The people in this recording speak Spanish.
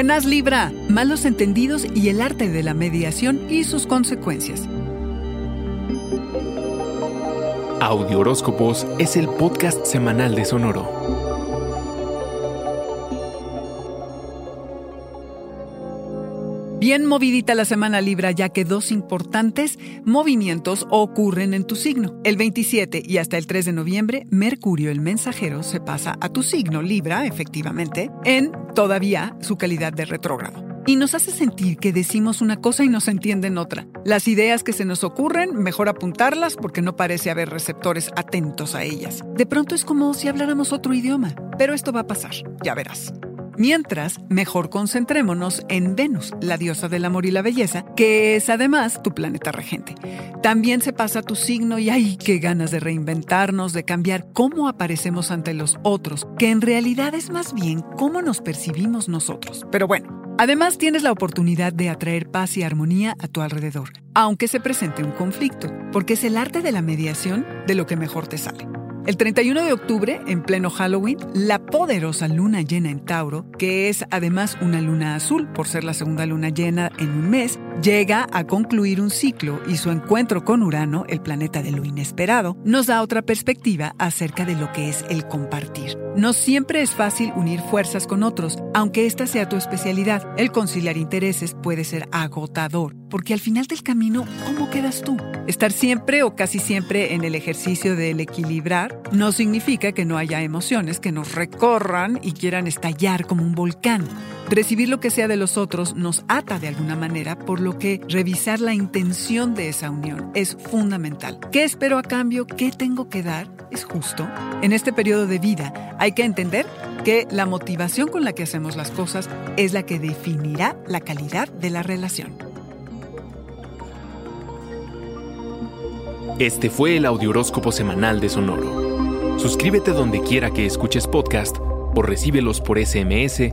Buenas Libra, malos entendidos y el arte de la mediación y sus consecuencias. Audio Horóscopos es el podcast semanal de Sonoro. Bien movidita la semana Libra, ya que dos importantes movimientos ocurren en tu signo. El 27 y hasta el 3 de noviembre, Mercurio, el mensajero, se pasa a tu signo Libra, efectivamente, en todavía su calidad de retrógrado. Y nos hace sentir que decimos una cosa y nos entienden otra. Las ideas que se nos ocurren, mejor apuntarlas porque no parece haber receptores atentos a ellas. De pronto es como si habláramos otro idioma, pero esto va a pasar, ya verás. Mientras, mejor concentrémonos en Venus, la diosa del amor y la belleza, que es además tu planeta regente. También se pasa tu signo y hay qué ganas de reinventarnos, de cambiar cómo aparecemos ante los otros, que en realidad es más bien cómo nos percibimos nosotros. Pero bueno, además tienes la oportunidad de atraer paz y armonía a tu alrededor, aunque se presente un conflicto, porque es el arte de la mediación de lo que mejor te sale. El 31 de octubre, en pleno Halloween, la poderosa luna llena en Tauro, que es además una luna azul por ser la segunda luna llena en un mes, llega a concluir un ciclo y su encuentro con Urano, el planeta de lo inesperado, nos da otra perspectiva acerca de lo que es el compartir. No siempre es fácil unir fuerzas con otros, aunque esta sea tu especialidad. El conciliar intereses puede ser agotador, porque al final del camino, ¿cómo quedas tú? Estar siempre o casi siempre en el ejercicio del equilibrar no significa que no haya emociones que nos recorran y quieran estallar como un volcán. Recibir lo que sea de los otros nos ata de alguna manera, por lo que revisar la intención de esa unión es fundamental. ¿Qué espero a cambio? ¿Qué tengo que dar? ¿Es justo? En este periodo de vida hay que entender que la motivación con la que hacemos las cosas es la que definirá la calidad de la relación. Este fue el Audioróscopo semanal de Sonoro. Suscríbete donde quiera que escuches podcast o recíbelos por SMS